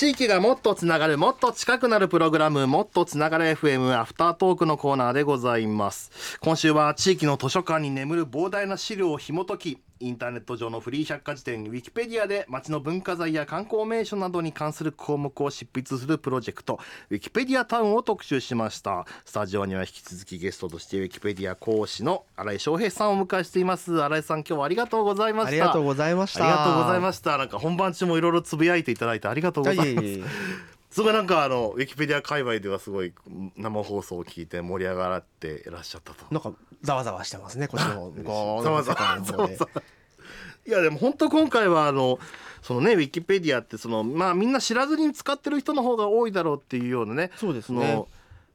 地域がもっとつながるもっと近くなるプログラムもっとつながる FM アフタートークのコーナーでございます。今週は地域の図書館に眠る膨大な資料を紐解きインターネット上のフリー百科事典ウィキペディアで街の文化財や観光名所などに関する項目を執筆するプロジェクトウィキペディアタウンを特集しました。スタジオには引き続きゲストとしてウィキペディア講師の新井翔平さんをお迎えしています。新井さん今日はありがとうございました。ありがとうございました。ありがとうございました。なんか本番中もいろいろつぶやいていただいてありがとうございます。すごいなんかあのウィキペディア界隈ではすごい生放送を聞いて盛り上がっていらっしゃったと。なんかざわざわしてますねこっちの ざわざわ。ざわざわいやでも本当今回はあのそのねウィキペディアってそのまあみんな知らずに使ってる人の方が多いだろうっていうようなねそうですね。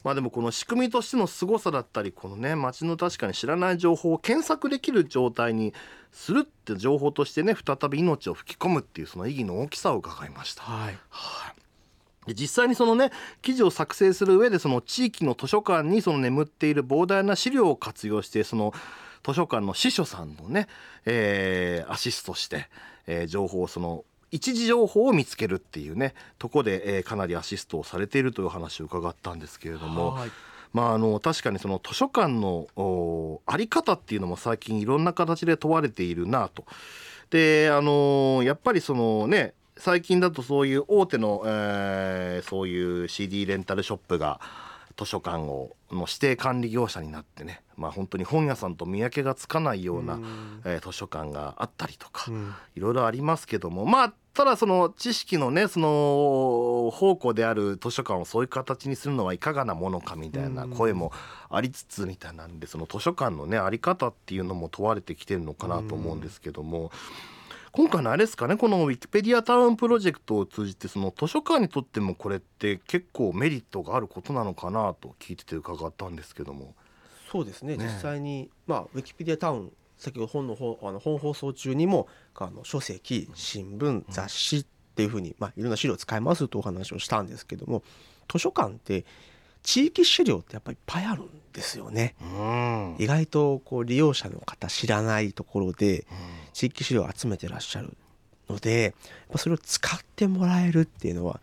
まあでもこの仕組みとしての凄さだったりこのね街の確かに知らない情報を検索できる状態にするって情報としてね再び命を吹き込むっていうその意義の大きさを伺いました。はい、は実際にそのね記事を作成する上でその地域の図書館にその眠っている膨大な資料を活用してその図書館の司書さんのね、えー、アシストして、えー、情報をその一時情報を見つけるっていうねとこで、えー、かなりアシストをされているという話を伺ったんですけれども。まあ、あの確かにその図書館の在り方っていうのも最近いろんな形で問われているなと。であのやっぱりそのね最近だとそういう大手の、えー、そういう CD レンタルショップが図書館をの指定管理業者になってね、まあ、本当に本屋さんと見分けがつかないような、うえー、図書館があったりとか、いろいろありますけどもまあただその知識のねその宝庫である図書館をそういう形にするのはいかがなものかみたいな声もありつつみたいなんでその図書館のねあり方っていうのも問われてきてるのかなと思うんですけども。今回のあれですかねこのウィキペディアタウンプロジェクトを通じてその図書館にとってもこれって結構メリットがあることなのかなと聞いてて伺ったんですけども。そうですね、ね、実際に、まあ、ウィキペディアタウン先ほど本の方あの本放送中にもあの書籍新聞雑誌っていうふうに、まあ、いろんな資料を使いますとお話をしたんですけども図書館って地域資料ってやっぱりいっぱいあるんですよね。意外とこう利用者の方知らないところで地域資料を集めてらっしゃるのでそれを使ってもらえるっていうのは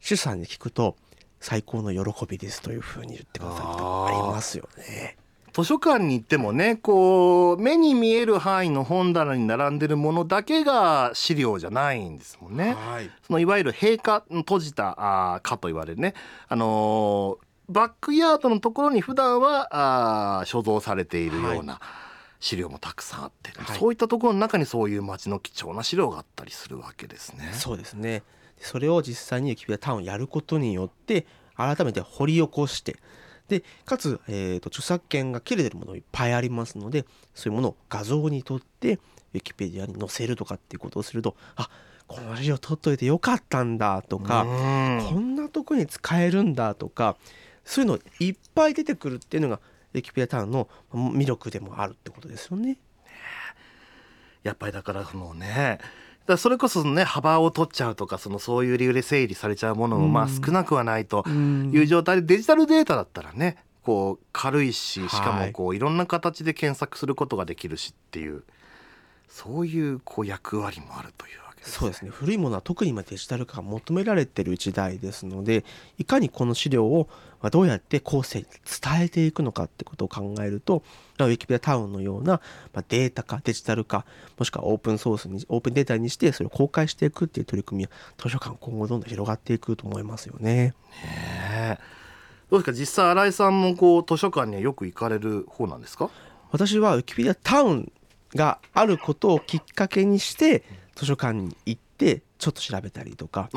主さんに聞くと最高の喜びですというふうに言ってくださることありますよね。図書館に行ってもねこう目に見える範囲の本棚に並んでるものだけが資料じゃないんですもんね。はい、そのいわゆる閉館閉じたあかと言われるね、あのバックヤードのところに普段はあ所蔵されているような、資料もたくさんあって、はい、そういったところの中にそういう町の貴重な資料があったりするわけですね。そうですね。それを実際にウキペディアタウンやることによって改めて掘り起こしてでかつ、えーと、著作権が切れてるものいっぱいありますのでそういうものを画像にとってウィキペディアに載せるとかっていうことをするとあこの資料取っといてよかったんだとかこんなとこに使えるんだとかそういうのいっぱい出てくるっていうのがウィキペアタウンの魅力でもあるってことですよね。やっぱりだからそのねだそれこそね幅を取っちゃうとかそのそういう理由で整理されちゃうものもまあ少なくはないという状態でデジタルデータだったらねこう軽いししかもこういろんな形で検索することができるしっていうそういうこう役割もあるというそうですね。古いものは特に今デジタル化が求められている時代ですのでいかにこの資料をどうやって後世に伝えていくのかってことを考えるとウィキペディアタウンのようなデータ化デジタル化もしくはオープンソースにオープンデータにしてそれを公開していくっていう取り組みは図書館今後どんどん広がっていくと思いますよね。ねどうですか？実際新井さんもこう図書館にはよく行かれる方なんですか？私はウィキペディアタウンがあることをきっかけにして図書館に行ってちょっと調べたりとか。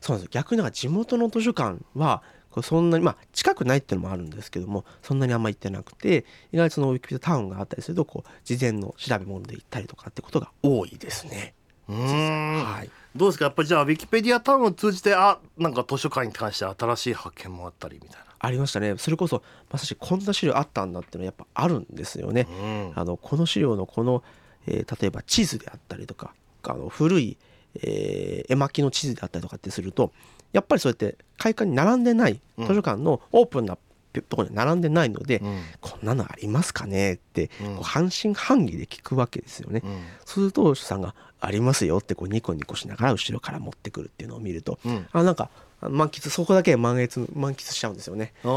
そうなんです逆になんか地元の図書館はそんなにまあ近くないっていうのもあるんですけどもそんなにあんま行ってなくて意外とそのウィキペディアタウンがあったりするとこう事前の調べ物で行ったりとかってことが多いですね。うんはい、どうですか？やっぱりじゃあウィキペディアタウンを通じてあなんか図書館に関して新しい発見もあったりみたいな。ありましたねそれこそまさしこんな資料あったんだっていうのはやっぱあるんですよね。うん、あのこの資料のこの、えー、例えば地図であったりとかあの古い、えー、絵巻の地図であったりとかってするとやっぱりそうやって開館に並んでない図書館のオープンなところに並んでないので、うん。こんなのありますかねって半信半疑で聞くわけですよね。うん。そうするとお医者さんが「ありますよ」ってこうニコニコしながら後ろから持ってくるっていうのを見るとうん。あなんか満喫そこだけ満喫満喫しちゃうんですよね。そ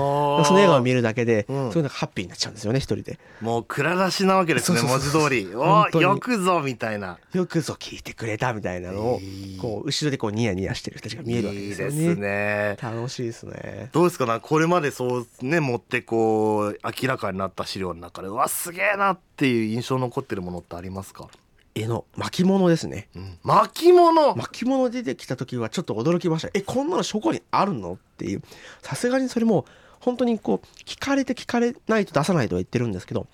の映画を見るだけで、うん。そういうのがハッピーになっちゃうんですよね一人で。もう蔵出しなわけですねそうそう文字通り。およくぞみたいな。よくぞ聞いてくれたみたいなのを、いい。こう後ろでこうニヤニヤしてる人たちが見えるわけいいですよね。ですね。楽しいですね。どうですか？なこれまでそうね持ってこう明らかになった資料の中でうわすげえなっていう印象残ってるものってありますか、絵の巻物ですね。うん、巻物？巻物出てきた時はちょっと驚きました。えこんなの書庫にあるの？っていう。さすがにそれも本当にこう聞かれて聞かれないと出さないとは言ってるんですけど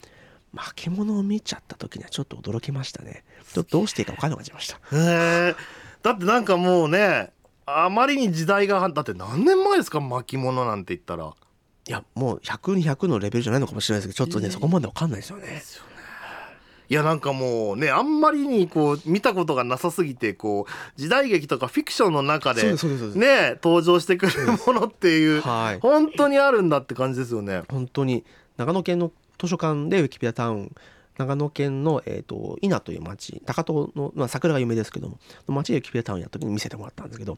巻物を見ちゃった時にはちょっと驚きましたね。ちょっとどうしていいか分からなくなっちゃいました。へえだってなんかもうねあまりに時代がだって何年前ですか？巻物なんて言ったら。いやもう100200のレベルじゃないのかもしれないですけどちょっとねそこまで分かんないですよねいやなんかもうねあんまりにこう見たことがなさすぎてこう時代劇とかフィクションの中でね登場してくるものっていうはい。本当にあるんだって感じですよね。本当に。長野県の図書館でウィキペディアタウン長野県の、えー、と伊那という町高遠の、まあ、桜が有名ですけどもの町でウィキペディアタウンやった時に見せてもらったんですけど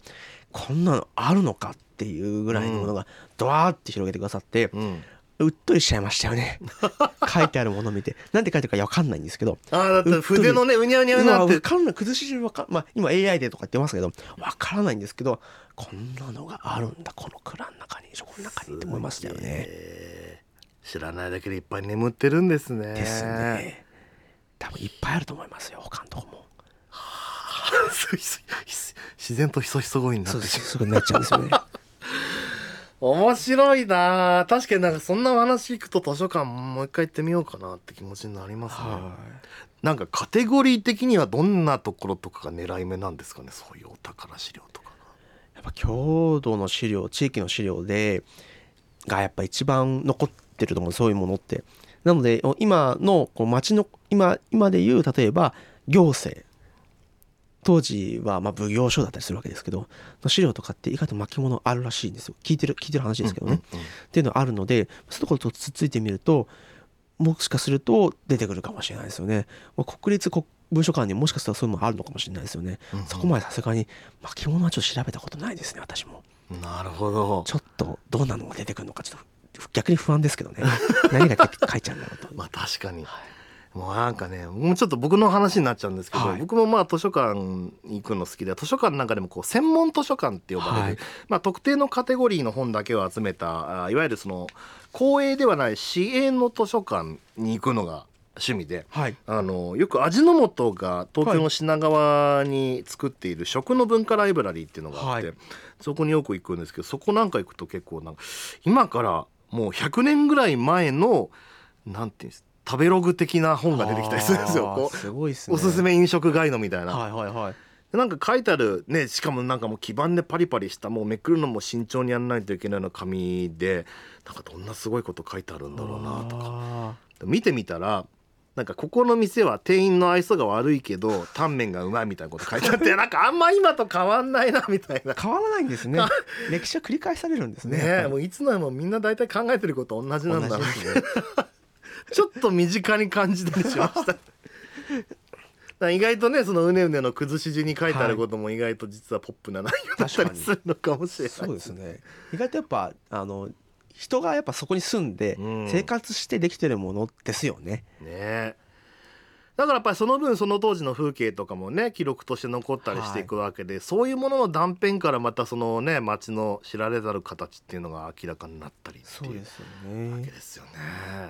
こんなのあるのかっていうぐらいのものがドワーって広げてくださって、うん、うっとりしちゃいましたよね。書いてあるものを見て。なんて書いてるか分かんないんですけど。あーだって筆のねうにゃうにゃうになって。分かんない。崩し順わかん、まあ、今 AI でとか言ってますけど分からないんですけどこんなのがあるんだ。この蔵の中に書庫の中にって思いましたよね。えー。知らないだけでいっぱい眠ってるんですね。ですね。多分いっぱいあると思いますよ他のとこも。自然とひそひそ声になって。しまうです。すぐになっちゃうんですよね。面白いな。確かになんかそんなお話聞くと図書館もう一回行ってみようかなって気持ちになりますね、はなんかカテゴリー的にはどんなところとかが狙い目なんですかね？そういうお宝資料とかい。やっぱ郷土の資料地域の資料でがやっぱ一番残ってると思うそういうものって。なので今のこう町の今今でいう例えば行政当時はまあ奉行所だったりするわけですけどの資料とかって意外と巻物あるらしいんですよ聞いてる聞いてる話ですけどね。うんうんうんっていうのがあるのでそういうところとつっついてみるともしかすると出てくるかもしれないですよね。まあ国立国文書館にもしかしたらそういうのもあるのかもしれないですよね。うんうんそこまでさすがに巻物はちょっと調べたことないですね私も。なるほどちょっとどうなのが出てくるのかちょっと逆に不安ですけどね何が 書いちゃうんだろうと。まあ確かに、もうなんかねもうちょっと僕の話になっちゃうんですけど、はい。僕もまあ図書館に行くの好きで図書館の中でもこう専門図書館って呼ばれる、はい。まあ、特定のカテゴリーの本だけを集めたあいわゆるその公営ではない市営の図書館に行くのが趣味で。はい。あのよく味の素が東京の品川に作っている食の文化ライブラリーっていうのがあって、はい。そこによく行くんですけどそこなんか行くと結構なんか今からもう100年ぐらい前のなんていうんです食べログ的な本が出てきたりするんですよすごいですね。うおすすめ飲食ガイドみたいな、はいはいはい。でなんか書いてあるねしかもなんかもう基板でパリパリしたもうめくるのも慎重にやらないといけないような紙でなんかどんなすごいこと書いてあるんだろうなとかあ見てみたらなんかここの店は店員の愛想が悪いけどタンメンがうまいみたいなこと書いてあって なんかあんま今と変わんないなみたいなー変わらないんですね。歴史は繰り返されるんですね。ねもういつのもみんな大体考えてること同じなんだなね。と身近に感じたりしました。意外とねそのうねうねの崩し字に書いてあることも意外と実はポップな内容だったりするのかもしれない。そうですね。意外とやっぱあの人がやっぱそこに住んでうん。生活してできてるものですよね。ねだからやっぱりその分その当時の風景とかもね記録として残ったりしていくわけで、そういうものの断片からまたそのね街の知られざる形っていうのが明らかになったりっていうそうですよわけね。ですよね。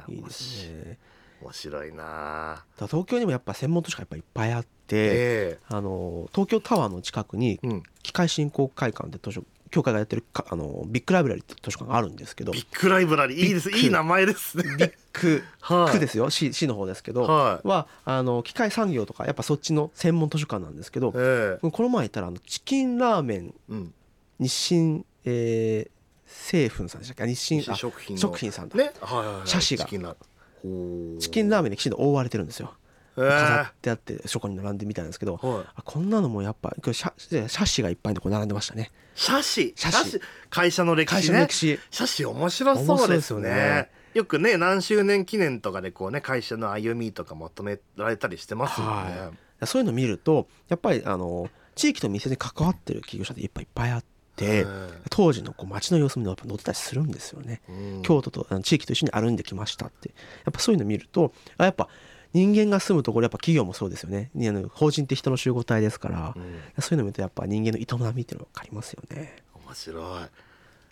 いいですね。面白いな東京にもやっぱ専門図書館いっぱいあって、えあの東京タワーの近くに機械振興会館って図書協会がやってるかあのビッグライブラリーって図書館があるんですけど。ビッグライブラリー。いいです。いい名前ですね。ビッグ。はい。区ですよ。市市の方ですけど、はい。はあの機械産業とかやっぱそっちの専門図書館なんですけど、ええ。この前行ったらあのチキンラーメンうん、日清、えー、製粉さんでしたっけ？あ日清あ食品の。食品さんだ、ね、はいはいはい、シャシが。チキンラーほうチキンラーメンできちんと覆われてるんですよ。えー飾ってあって書庫に並んでみたんですけど、はい。あこんなのもやっぱこれシャシャシがいっぱいでこう並んでましたね。写真写真会社の歴会史ね。社の歴史。写真面白そうです面白いですよね。ねよくね何周年記念とかでこうね会社の歩みとかまとめられたりしてますもんね、はそういうの見るとやっぱりあの地域と密接に関わってる企業者っていっぱいいっぱいあって、当時のこう街の様子もやっぱ載ってたりするんですよね、うん。京都とあの地域と一緒に歩んできましたって。やっぱそういうの見るとあやっぱ人間が住むところやっぱ企業もそうですよね。にあの法人って人の集合体ですから、うん。そういうの見るとやっぱ人間の営みっていうのが分かりますよね。面白い。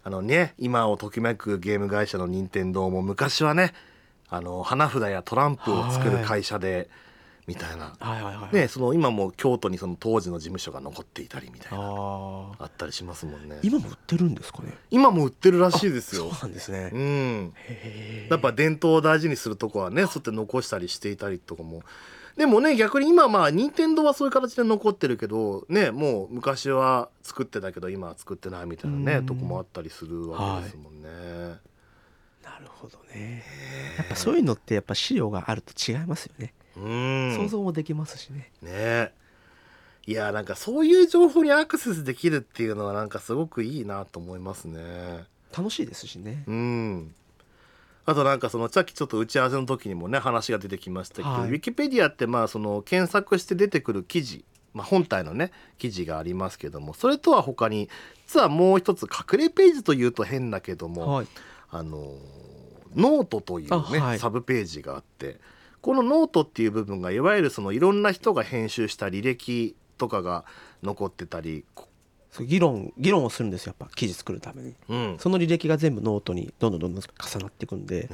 あのね今をときめくゲーム会社の任天堂も昔はねあの花札やトランプを作る会社で、みたいな。はいはいはいねその今も京都にその当時の事務所が残っていたりみたいな。あああったりしますもんね。今も売ってるんですかね？今も売ってるらしいですよ。そうなんですね、うん。やっぱ伝統を大事にするとこはねそうやって残したりしていたりとかも。でもね逆に今まあ任天堂はそういう形で残ってるけどねもう昔は作ってたけど今は作ってないみたいなねうん。とこもあったりするわけですもんね。なるほどね。やっぱそういうのってやっぱ資料があると違いますよね、うん。想像もできますしね。ね。いやなんかそういう情報にアクセスできるっていうのはなんかすごくいいなと思いますね。楽しいですしね。うん。あとなんかそのさっきちょっと打ち合わせの時にもね話が出てきましたけど、はい。ウィキペディアってまあその検索して出てくる記事、まあ、本体のね記事がありますけどもそれとは他に実はもう一つ隠れページというと変だけども、はい。あのーノートというね、あはい。サブページがあってこのノートっていう部分がいわゆるそのいろんな人が編集した履歴とかが残ってたり、議論議論をするんですよやっぱ記事作るために。うん。その履歴が全部ノートにどんどんどんどん重なっていくんでね。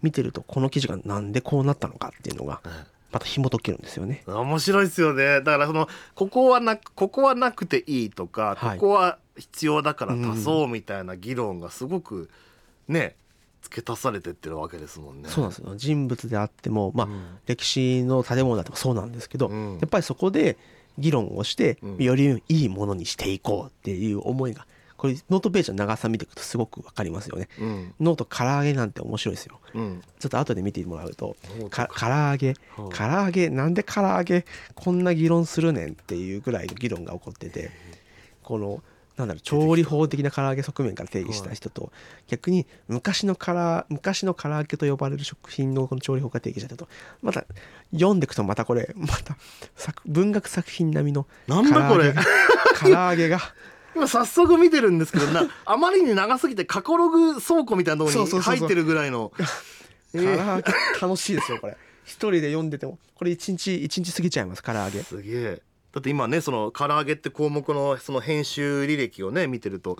見てるとこの記事がなんでこうなったのかっていうのがね。また紐解けるんですよね。面白いですよね。だからそのここはなここはなくていいとか、はい。ここは必要だから足そうみたいな議論がすごくね付け足されてってるわけですもんね。そうなんですよ。人物であってもまあ、うん。歴史の建物だってもそうなんですけど、うん。やっぱりそこで議論をして、うん。よりいいものにしていこうっていう思いがこれノートページの長さ見ていくとすごくわかりますよね。うん。ノート唐揚げなんて面白いですよ。うん。ちょっと後で見てもらうと唐揚げはい。唐揚げなんで唐揚げこんな議論するねんっていうぐらいの議論が起こっててこのなんだろう調理法的な唐揚げ側面から定義した人と逆に昔のから昔の唐揚げと呼ばれる食品のこの調理法が定義した人と。また読んでいくとまたこれまた作文学作品並みのなんだこれ。唐揚げが 今早速見てるんですけどなあまりに長すぎて過去ログ倉庫みたいなところに入ってるぐらいの。え 唐揚ー。げ楽しいですよこれ。一人で読んでても。これ一日一日過ぎちゃいます唐揚げ。すげえだって今ねその唐揚げって項目のその編集履歴をね見てると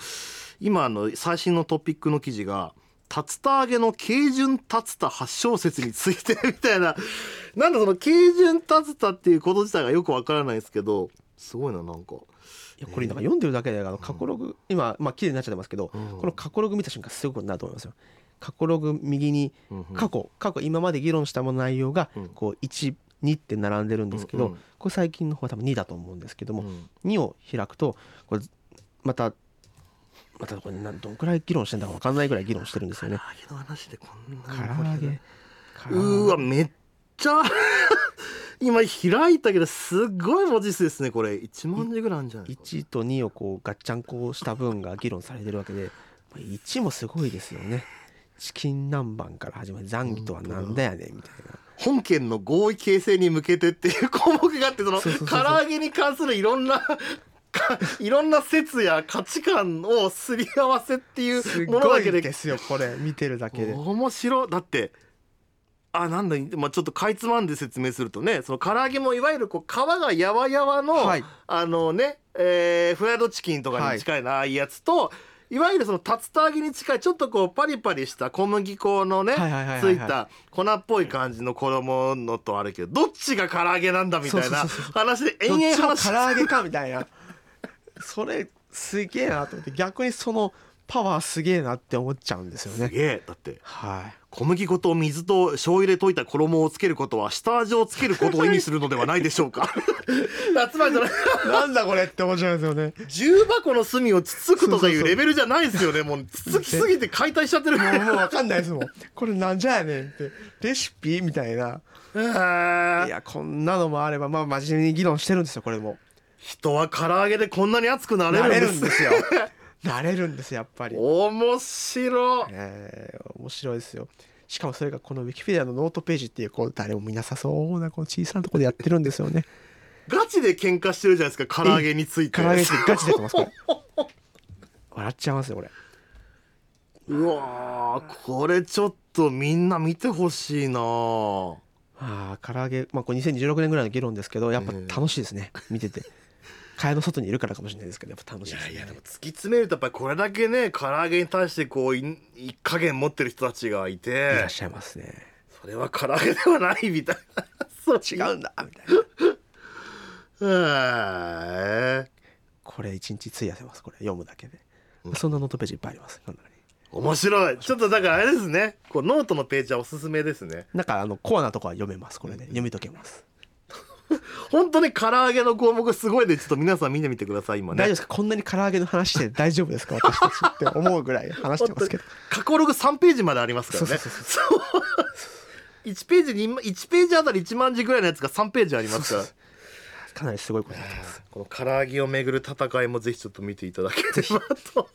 今あの最新のトピックの記事が「竜田揚げの慶順竜田発祥説について」みたいな。なんだその慶順竜田っていうこと自体がよくわからないですけどすごいななんか。いやこれなんか読んでるだけであの過去ログ今まあ綺麗になっちゃってますけどうん。この過去ログ見た瞬間すごいことになると思いますよ。過去ログ右に過去過去今まで議論したもの内容がうん。こう12って並んでるんですけどうんうん。これ最近の方は多分2だと思うんですけどもうん。2を開くとこれまたまたこれなんどんくらい議論してんだか分かんないぐらい議論してるんですよね。唐揚げの話でこん唐なにうーわめっちゃ 今開いたけどすっごい文字数ですねこれ。1万字ぐらいあるんじゃないですか。1と2をこうガッチャンコした分が議論されてるわけで1もすごいですよね。チキン南蛮から始まり残儀とはなんだやねんみたいな本件の合意形成に向けてっていう項目があってその唐揚げに関するいろんなかいろんな説や価値観をすり合わせっていうものだけで。ですよこれ見てるだけで。面白い。だってあなんだ、まあ、ちょっとかいつまんで説明するとねその唐揚げもいわゆるこう皮がやわやわの、はい。あのね、えーフライドチキンとかに近いな、ああいうやつといわゆるその竜田揚げに近いちょっとこうパリパリした小麦粉のねついた粉っぽい感じの衣のとあるけどどっちが唐揚げなんだみたいな話で延どっちも々話唐揚げかみたいな。それすげえなと思って逆にそのパワーすげえなって思っちゃうんですよね。すげえ。だってはい小麦粉と水と醤油で溶いた衣をつけることは下味をつけることを意味するのではないでしょうか。つまりそれなんだこれって面白いですよね。重箱の隅をつつくとかいうレベルじゃないですよね。もうつつきすぎて解体しちゃってるもうもう分かんないですもんこれなんじゃやねんって。レシピみたいな。いやこんなのもあればまあ真面目に議論してるんですよこれも。人は唐揚げでこんなに熱くなれなれるんです。るんですよなれるんですやっぱり。面白い。えー面白いですよ。しかもそれがこのウィキペディアのノートページっていうこう誰も見なさそうなこの小さなところでやってるんですよね。ガチで喧嘩してるじゃないですか唐揚げについて。唐揚げってガチでやってますこれ。笑っちゃいますよこれうわーこれちょっとみんな見てほしいな。ああ唐揚げまあこれ2016年ぐらいの議論ですけどやっぱ楽しいですね見てて蚊帳の外にいるからかもしれないですけどやっぱ楽しいですね。いやでも突き詰めるとやっぱりこれだけね唐揚げに対してこうい一加減持ってる人たちがいいてらっしゃいますね。それは唐揚げではないみたいな。そう違うんだ。みたいな。これ一日費やせますこれ。読むだけで、そんなノートページいっぱいあります面白い。ちょっとだからあれですね。こうノートのページはおすすめですね。なんかあのコアなとこは読めますこれね。読み解けます 本当に唐揚げの項目すごいでちょっと皆さん見てみてください今ね。大丈夫ですか？こんなに唐揚げの話して大丈夫ですか？私たちって思うぐらい話してます。けど過去ログ3ページまでありますからね。そうそうそう1ページに1ページあたり1万字ぐらいのやつが3ページありますから。かなりすごいことになってます。この唐揚げをめぐる戦いもぜひちょっと見ていただければと。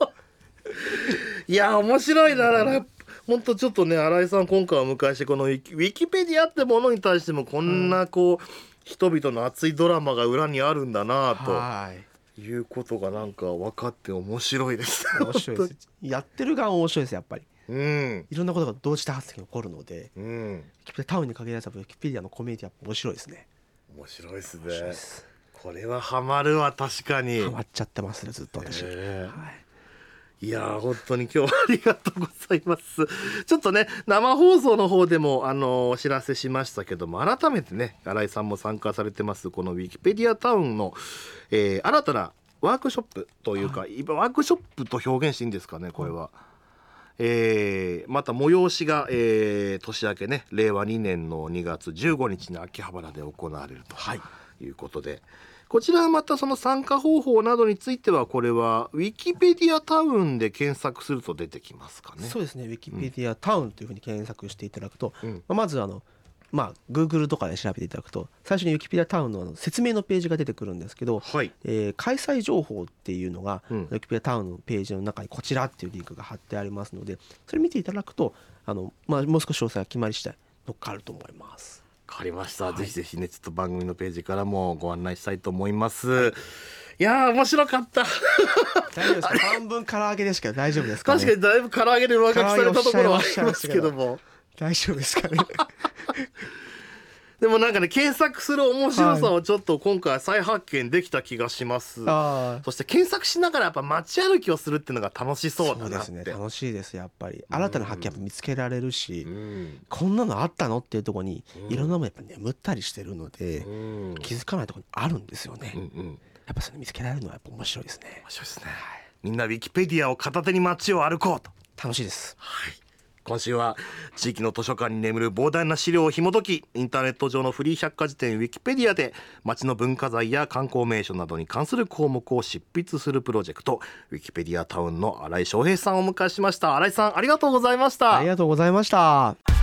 いや面白いな。だから本当ちょっとね新井さん今回お迎えしてこのウィキウィキペディアってものに対してもこんなこう、人々の熱いドラマが裏にあるんだなはい。ということがなんか分かって面白いです。面白いです。やってる側面白いですやっぱり。うん。いろんなことが同時多発的に起こるのでうん。タウンに限らずウィキペディアのコミュニティは面白いですね。面白いですね。これはハマるわ確かに。ハマっちゃってますねずっと私、へえはいいやー本当に今日はありがとうございます。ちょっとね生放送の方でもあのお知らせしましたけども改めてね新井さんも参加されてますこのウィキペディアタウンの、えー新たなワークショップというか、今ワークショップと表現していいんですかねこれは。えーまた催しが、えー年明けね令和2年の2月15日に秋葉原で行われるとはい。いうことで、こちらはまたその参加方法などについてはこれはウィキペディアタウンで検索すると出てきますかね。そうですねウィキペディアタウンというふうに検索していただくと、うんまずあのまあ Google とかで調べていただくと最初にウィキペディアタウンの説明のページが出てくるんですけど、はいえー開催情報っていうのが、うんウィキペディアタウンのページの中にこちらっていうリンクが貼ってありますのでそれ見ていただくとあの、まあ、もう少し詳細が決まり次第乗っかると思います。わかりました、ぜひぜひねちょっと番組のページからもご案内したいと思います。い。やー面白かった。大丈夫ですか？半分唐揚げですけど大丈夫ですか、ね、確かにだいぶ唐揚げで上書きされたところはありますけども。大丈夫ですかね？でもなんかね検索する面白さをちょっと今回再発見できた気がします、ああそして検索しながらやっぱ街歩きをするっていうのが楽しそうそうでだなって。すね楽しいですやっぱり。新たな発見やっぱ見つけられるし、うん。こんなのあったのっていうところにうん。いろんなものやっぱ眠ったりしてるので、うん。気づかないところにあるんですよね、うんうん。やっぱそれ見つけられるのはやっぱ面白いですね。面白いですね。みんなウィキペディアを片手に街を歩こうと。楽しいです。はい今週は地域の図書館に眠る膨大な資料を紐解きインターネット上のフリー百科事典ウィキペディアで町の文化財や観光名所などに関する項目を執筆するプロジェクト。ウィキペディアタウンの新井翔平さんをお迎えしました。新井さんありがとうございました。ありがとうございました。